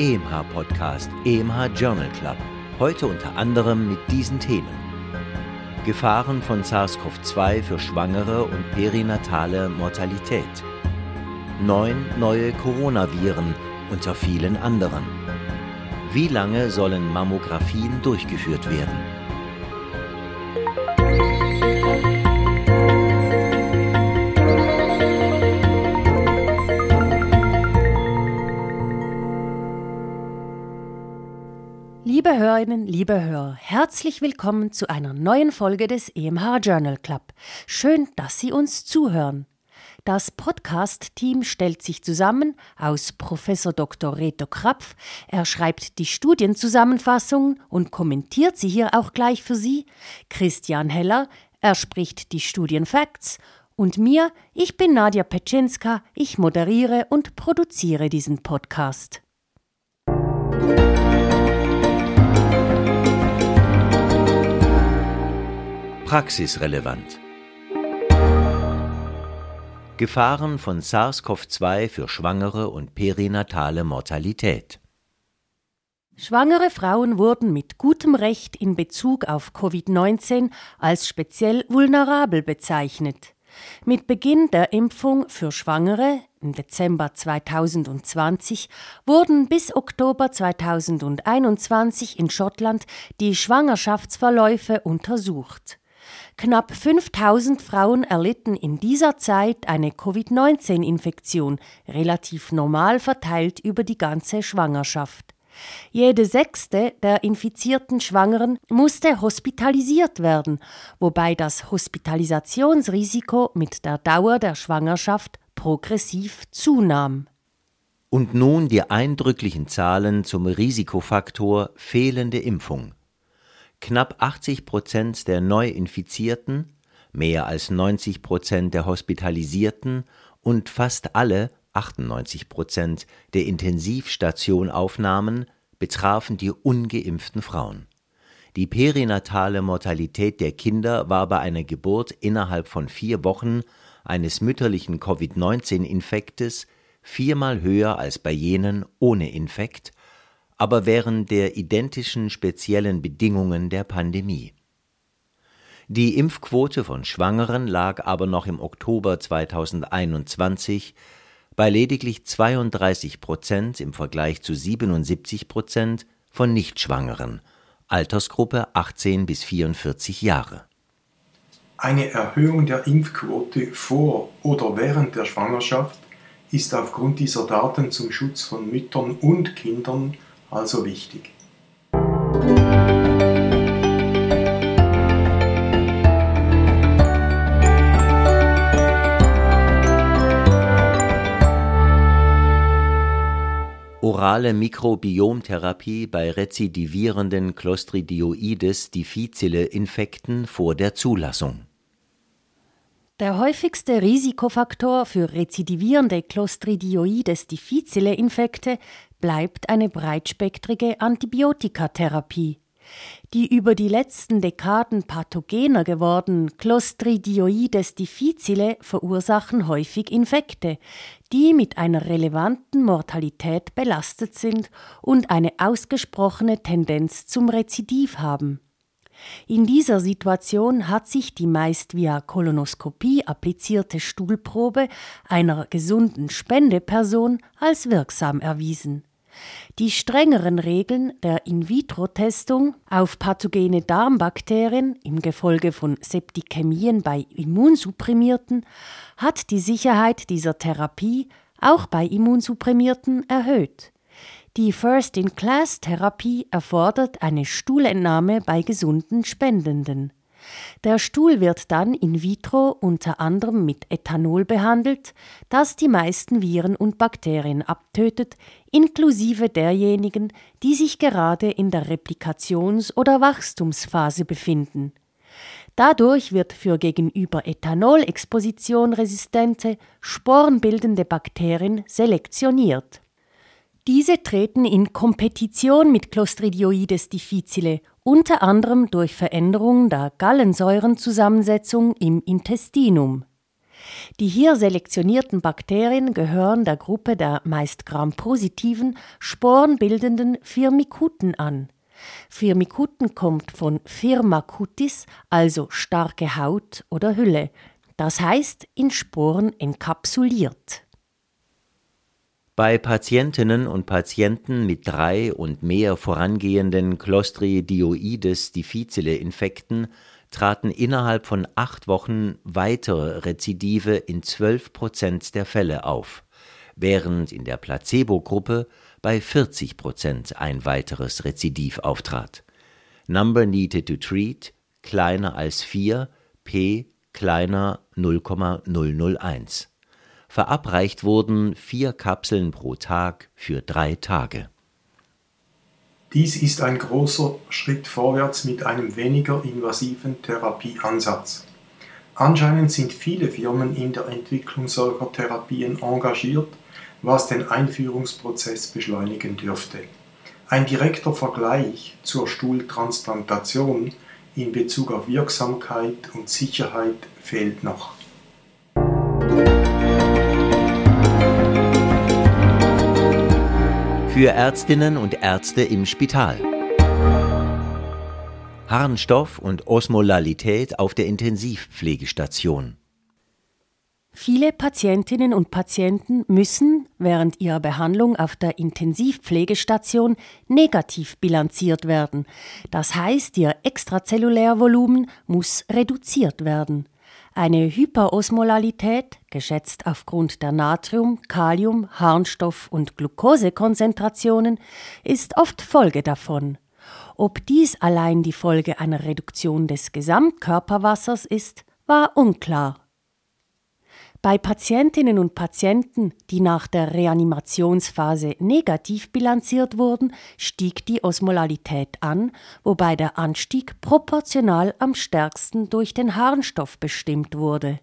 Sie hören EMH Podcast, EMH Journal Club. Heute unter anderem mit diesen Themen. Gefahren von SARS-CoV-2 für Schwangere und perinatale Mortalität. Neun neue Coronaviren unter vielen anderen. Wie lange sollen Mammographien durchgeführt werden? Hörerinnen, liebe Hörer, herzlich willkommen zu einer neuen Folge des EMH Journal Club. Schön, dass Sie uns zuhören. Das Podcast-Team stellt sich zusammen aus Professor Dr. Reto Krapf. Er schreibt die Studienzusammenfassungen und kommentiert sie hier auch gleich für Sie. Christian Heller, er spricht die Studienfacts. Und mir, ich bin Nadja Petschinska, ich moderiere und produziere diesen Podcast. Praxisrelevant. Gefahren von SARS-CoV-2 für Schwangere und perinatale Mortalität. Schwangere Frauen wurden mit gutem Recht in Bezug auf Covid-19 als speziell vulnerabel bezeichnet. Mit Beginn der Impfung für Schwangere im Dezember 2020 wurden bis Oktober 2021 in Schottland die Schwangerschaftsverläufe untersucht. Knapp 5000 Frauen erlitten in dieser Zeit eine Covid-19-Infektion, relativ normal verteilt über die ganze Schwangerschaft. Jede sechste der infizierten Schwangeren musste hospitalisiert werden, wobei das Hospitalisationsrisiko mit der Dauer der Schwangerschaft progressiv zunahm. Und nun die eindrücklichen Zahlen zum Risikofaktor fehlende Impfung. Knapp 80 Prozent der Neuinfizierten, mehr als 90 Prozent der Hospitalisierten und fast alle 98 Prozent der Intensivstationaufnahmen betrafen die ungeimpften Frauen. Die perinatale Mortalität der Kinder war bei einer Geburt innerhalb von vier Wochen eines mütterlichen Covid-19-Infektes viermal höher als bei jenen ohne Infekt aber während der identischen speziellen Bedingungen der Pandemie. Die Impfquote von Schwangeren lag aber noch im Oktober 2021 bei lediglich 32 Prozent im Vergleich zu 77 Prozent von Nichtschwangeren, Altersgruppe 18 bis 44 Jahre. Eine Erhöhung der Impfquote vor oder während der Schwangerschaft ist aufgrund dieser Daten zum Schutz von Müttern und Kindern also wichtig. Orale Mikrobiomtherapie bei rezidivierenden Clostridioides difficile Infekten vor der Zulassung. Der häufigste Risikofaktor für rezidivierende Clostridioides difficile Infekte bleibt eine breitspektrige Antibiotikatherapie. Die über die letzten Dekaden pathogener gewordenen Clostridioides difficile verursachen häufig Infekte, die mit einer relevanten Mortalität belastet sind und eine ausgesprochene Tendenz zum Rezidiv haben. In dieser Situation hat sich die meist via Kolonoskopie applizierte Stuhlprobe einer gesunden Spendeperson als wirksam erwiesen. Die strengeren Regeln der In-vitro-Testung auf pathogene Darmbakterien im Gefolge von Septikämien bei Immunsupprimierten hat die Sicherheit dieser Therapie auch bei Immunsupprimierten erhöht. Die First-in-Class-Therapie erfordert eine Stuhlentnahme bei gesunden Spendenden. Der Stuhl wird dann in vitro unter anderem mit Ethanol behandelt, das die meisten Viren und Bakterien abtötet, inklusive derjenigen, die sich gerade in der Replikations- oder Wachstumsphase befinden. Dadurch wird für gegenüber Ethanolexposition resistente, sporenbildende Bakterien selektioniert. Diese treten in Kompetition mit Clostridioides difficile, unter anderem durch Veränderung der Gallensäurenzusammensetzung im Intestinum. Die hier selektionierten Bakterien gehören der Gruppe der meist grampositiven, sporenbildenden Firmikuten an. Firmikuten kommt von Firmacutis, also starke Haut oder Hülle, das heißt in Sporen enkapsuliert. Bei Patientinnen und Patienten mit drei und mehr vorangehenden Clostridioides difficile Infekten traten innerhalb von acht Wochen weitere Rezidive in zwölf Prozent der Fälle auf, während in der Placebo-Gruppe bei 40 Prozent ein weiteres Rezidiv auftrat. Number needed to treat kleiner als 4, p kleiner 0,001. Verabreicht wurden vier Kapseln pro Tag für drei Tage. Dies ist ein großer Schritt vorwärts mit einem weniger invasiven Therapieansatz. Anscheinend sind viele Firmen in der Entwicklung solcher Therapien engagiert, was den Einführungsprozess beschleunigen dürfte. Ein direkter Vergleich zur Stuhltransplantation in Bezug auf Wirksamkeit und Sicherheit fehlt noch. Für Ärztinnen und Ärzte im Spital. Harnstoff und Osmolalität auf der Intensivpflegestation. Viele Patientinnen und Patienten müssen während ihrer Behandlung auf der Intensivpflegestation negativ bilanziert werden. Das heißt, ihr Extrazellulärvolumen muss reduziert werden. Eine Hyperosmolalität, geschätzt aufgrund der Natrium-, Kalium-, Harnstoff- und Glukosekonzentrationen, ist oft Folge davon. Ob dies allein die Folge einer Reduktion des Gesamtkörperwassers ist, war unklar. Bei Patientinnen und Patienten, die nach der Reanimationsphase negativ bilanziert wurden, stieg die Osmolalität an, wobei der Anstieg proportional am stärksten durch den Harnstoff bestimmt wurde.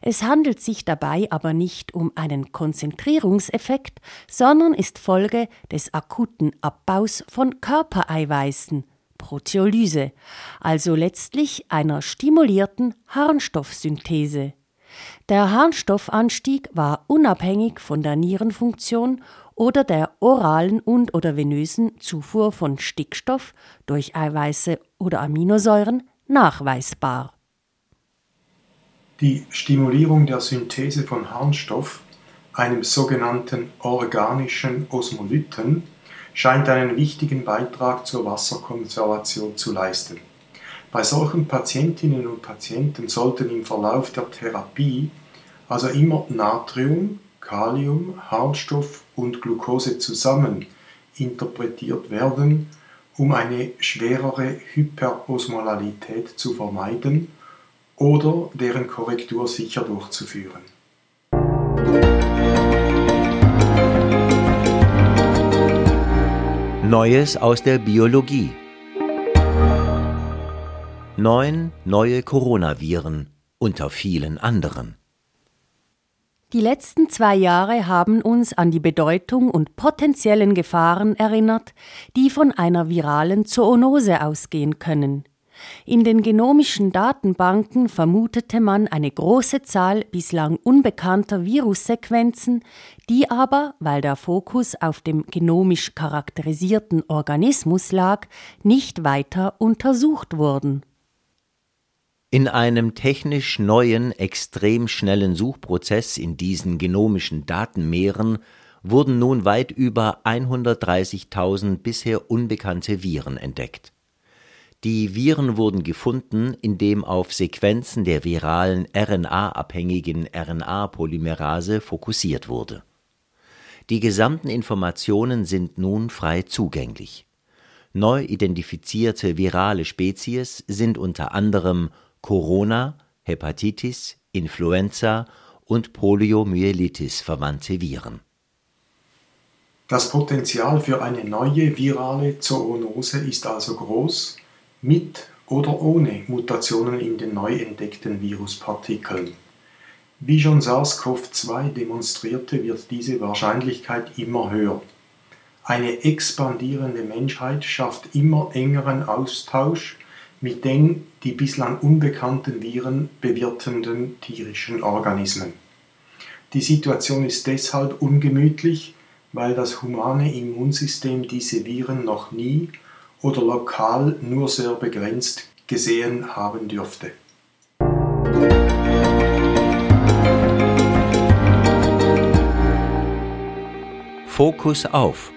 Es handelt sich dabei aber nicht um einen Konzentrierungseffekt, sondern ist Folge des akuten Abbaus von Körpereiweißen, Proteolyse, also letztlich einer stimulierten Harnstoffsynthese. Der Harnstoffanstieg war unabhängig von der Nierenfunktion oder der oralen und oder venösen Zufuhr von Stickstoff durch Eiweiße oder Aminosäuren nachweisbar. Die Stimulierung der Synthese von Harnstoff, einem sogenannten organischen Osmolyten, scheint einen wichtigen Beitrag zur Wasserkonservation zu leisten. Bei solchen Patientinnen und Patienten sollten im Verlauf der Therapie also immer Natrium, Kalium, Harnstoff und Glucose zusammen interpretiert werden, um eine schwerere Hyperosmolalität zu vermeiden oder deren Korrektur sicher durchzuführen. Neues aus der Biologie Neun neue Coronaviren unter vielen anderen. Die letzten zwei Jahre haben uns an die Bedeutung und potenziellen Gefahren erinnert, die von einer viralen Zoonose ausgehen können. In den genomischen Datenbanken vermutete man eine große Zahl bislang unbekannter Virussequenzen, die aber, weil der Fokus auf dem genomisch charakterisierten Organismus lag, nicht weiter untersucht wurden. In einem technisch neuen, extrem schnellen Suchprozess in diesen genomischen Datenmeeren wurden nun weit über 130.000 bisher unbekannte Viren entdeckt. Die Viren wurden gefunden, indem auf Sequenzen der viralen RNA-abhängigen RNA-Polymerase fokussiert wurde. Die gesamten Informationen sind nun frei zugänglich. Neu identifizierte virale Spezies sind unter anderem Corona, Hepatitis, Influenza und Poliomyelitis verwandte Viren. Das Potenzial für eine neue virale Zoonose ist also groß, mit oder ohne Mutationen in den neu entdeckten Viruspartikeln. Wie schon SARS-CoV-2 demonstrierte, wird diese Wahrscheinlichkeit immer höher. Eine expandierende Menschheit schafft immer engeren Austausch mit den die bislang unbekannten Viren bewirtenden tierischen Organismen. Die Situation ist deshalb ungemütlich, weil das humane Immunsystem diese Viren noch nie oder lokal nur sehr begrenzt gesehen haben dürfte. Fokus auf.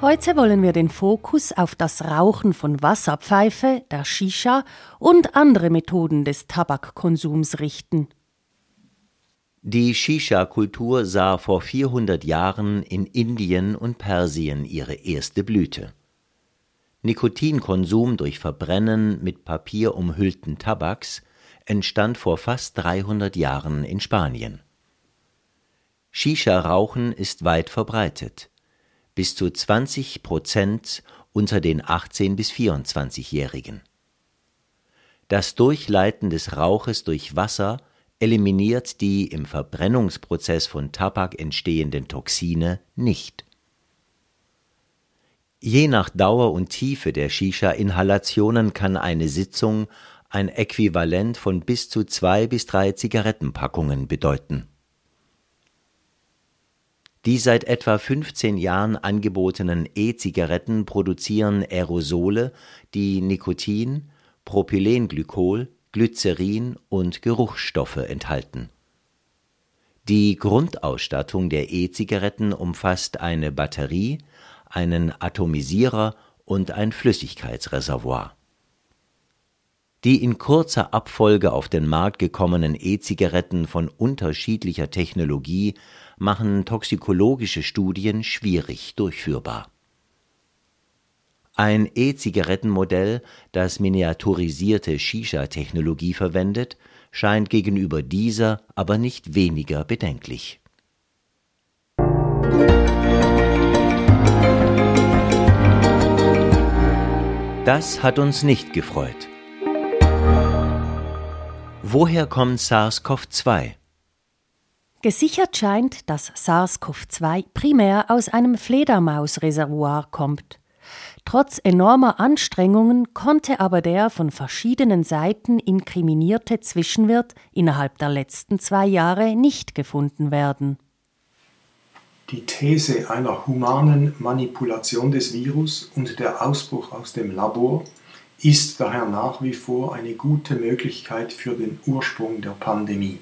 Heute wollen wir den Fokus auf das Rauchen von Wasserpfeife, der Shisha und andere Methoden des Tabakkonsums richten. Die Shisha-Kultur sah vor 400 Jahren in Indien und Persien ihre erste Blüte. Nikotinkonsum durch Verbrennen mit Papier umhüllten Tabaks entstand vor fast 300 Jahren in Spanien. Shisha-Rauchen ist weit verbreitet. Bis zu 20 Prozent unter den 18- bis 24-Jährigen. Das Durchleiten des Rauches durch Wasser eliminiert die im Verbrennungsprozess von Tabak entstehenden Toxine nicht. Je nach Dauer und Tiefe der Shisha-Inhalationen kann eine Sitzung ein Äquivalent von bis zu zwei bis drei Zigarettenpackungen bedeuten. Die seit etwa 15 Jahren angebotenen E-Zigaretten produzieren Aerosole, die Nikotin, Propylenglykol, Glycerin und Geruchsstoffe enthalten. Die Grundausstattung der E-Zigaretten umfasst eine Batterie, einen Atomisierer und ein Flüssigkeitsreservoir. Die in kurzer Abfolge auf den Markt gekommenen E-Zigaretten von unterschiedlicher Technologie machen toxikologische Studien schwierig durchführbar. Ein E-Zigarettenmodell, das miniaturisierte Shisha-Technologie verwendet, scheint gegenüber dieser aber nicht weniger bedenklich. Das hat uns nicht gefreut. Woher kommt SARS-CoV-2? Gesichert scheint, dass SARS-CoV-2 primär aus einem Fledermausreservoir kommt. Trotz enormer Anstrengungen konnte aber der von verschiedenen Seiten inkriminierte Zwischenwirt innerhalb der letzten zwei Jahre nicht gefunden werden. Die These einer humanen Manipulation des Virus und der Ausbruch aus dem Labor ist daher nach wie vor eine gute Möglichkeit für den Ursprung der Pandemie.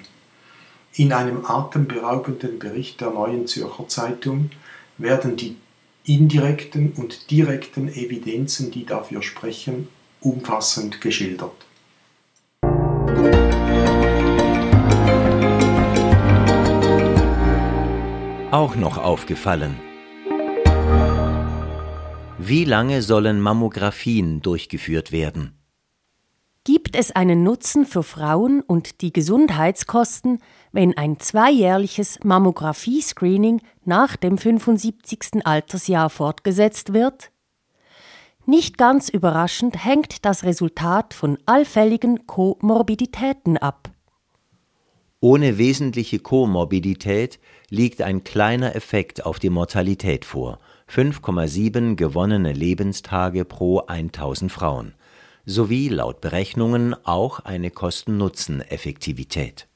In einem atemberaubenden Bericht der Neuen Zürcher Zeitung werden die indirekten und direkten Evidenzen, die dafür sprechen, umfassend geschildert. auch noch aufgefallen. Wie lange sollen Mammographien durchgeführt werden? Gibt es einen Nutzen für Frauen und die Gesundheitskosten, wenn ein zweijährliches Mammographie-Screening nach dem 75. Altersjahr fortgesetzt wird? Nicht ganz überraschend hängt das Resultat von allfälligen Komorbiditäten ab. Ohne wesentliche Komorbidität liegt ein kleiner Effekt auf die Mortalität vor, 5,7 gewonnene Lebenstage pro 1000 Frauen, sowie laut Berechnungen auch eine Kosten-Nutzen-Effektivität.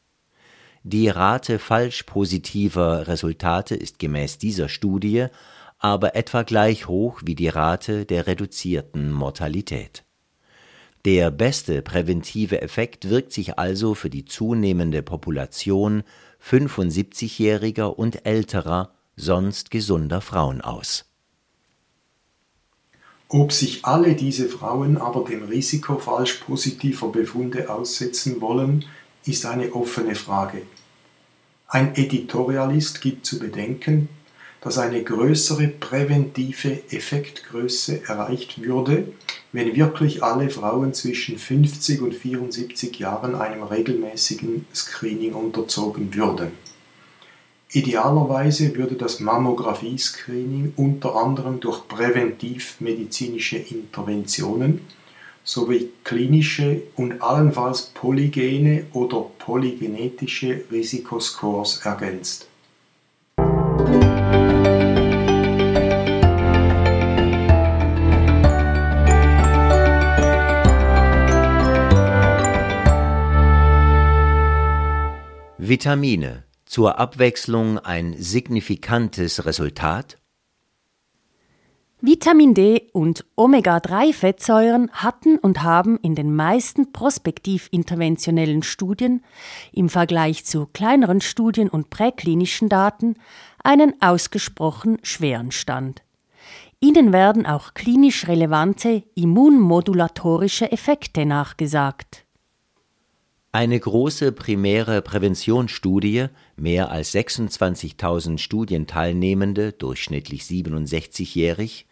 Die Rate falsch positiver Resultate ist gemäß dieser Studie aber etwa gleich hoch wie die Rate der reduzierten Mortalität. Der beste präventive Effekt wirkt sich also für die zunehmende Population 75-jähriger und älterer, sonst gesunder Frauen aus. Ob sich alle diese Frauen aber dem Risiko falsch positiver Befunde aussetzen wollen, ist eine offene Frage. Ein Editorialist gibt zu bedenken, dass eine größere präventive Effektgröße erreicht würde, wenn wirklich alle Frauen zwischen 50 und 74 Jahren einem regelmäßigen Screening unterzogen würden. Idealerweise würde das Mammographie-Screening unter anderem durch präventivmedizinische Interventionen sowie klinische und allenfalls polygene oder polygenetische Risikoscores ergänzt. Vitamine zur Abwechslung ein signifikantes Resultat? Vitamin D und Omega-3-Fettsäuren hatten und haben in den meisten prospektiv-interventionellen Studien im Vergleich zu kleineren Studien und präklinischen Daten einen ausgesprochen schweren Stand. Ihnen werden auch klinisch relevante immunmodulatorische Effekte nachgesagt. Eine große primäre Präventionsstudie, mehr als 26.000 Studienteilnehmende, durchschnittlich 67-jährig,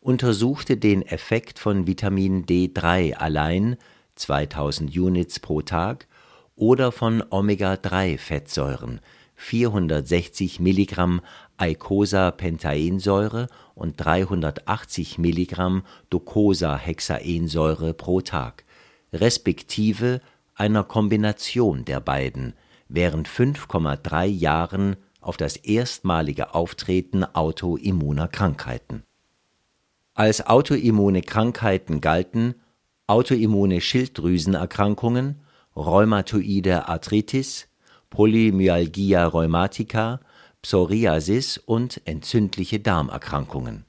untersuchte den Effekt von Vitamin D3 allein 2000 Units pro Tag oder von Omega-3-Fettsäuren 460 Milligramm Eicosapentaensäure und 380 Milligramm Docosahexaensäure pro Tag, respektive einer Kombination der beiden, während 5,3 Jahren auf das erstmalige Auftreten autoimmuner Krankheiten als autoimmune Krankheiten galten autoimmune Schilddrüsenerkrankungen, rheumatoide Arthritis, Polymyalgia rheumatica, Psoriasis und entzündliche Darmerkrankungen.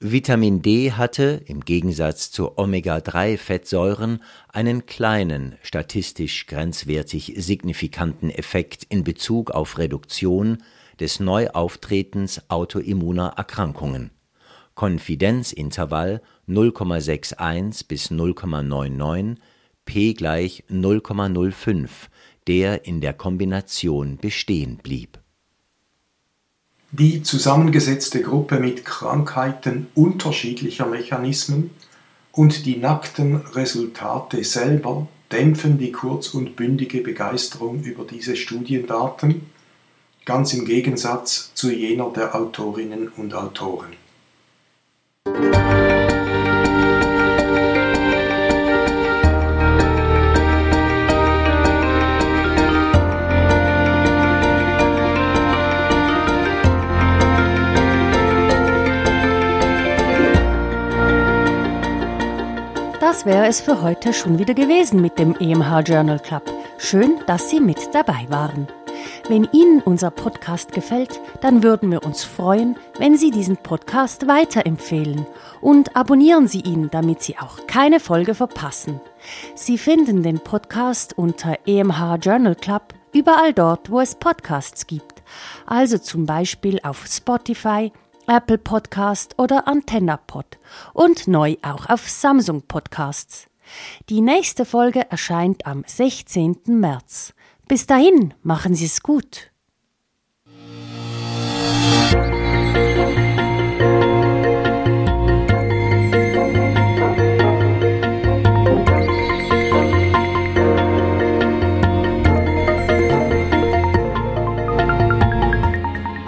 Vitamin D hatte im Gegensatz zu Omega-3-Fettsäuren einen kleinen, statistisch grenzwertig signifikanten Effekt in Bezug auf Reduktion des Neuauftretens autoimmuner Erkrankungen Konfidenzintervall 0,61 bis 0,99, p gleich 0,05, der in der Kombination bestehen blieb. Die zusammengesetzte Gruppe mit Krankheiten unterschiedlicher Mechanismen und die nackten Resultate selber dämpfen die kurz- und bündige Begeisterung über diese Studiendaten, ganz im Gegensatz zu jener der Autorinnen und Autoren. Wäre es für heute schon wieder gewesen mit dem EMH Journal Club. Schön, dass Sie mit dabei waren. Wenn Ihnen unser Podcast gefällt, dann würden wir uns freuen, wenn Sie diesen Podcast weiterempfehlen und abonnieren Sie ihn, damit Sie auch keine Folge verpassen. Sie finden den Podcast unter EMH Journal Club überall dort, wo es Podcasts gibt, also zum Beispiel auf Spotify, Apple Podcast oder AntennaPod und neu auch auf Samsung Podcasts. Die nächste Folge erscheint am 16. März. Bis dahin, machen Sie es gut.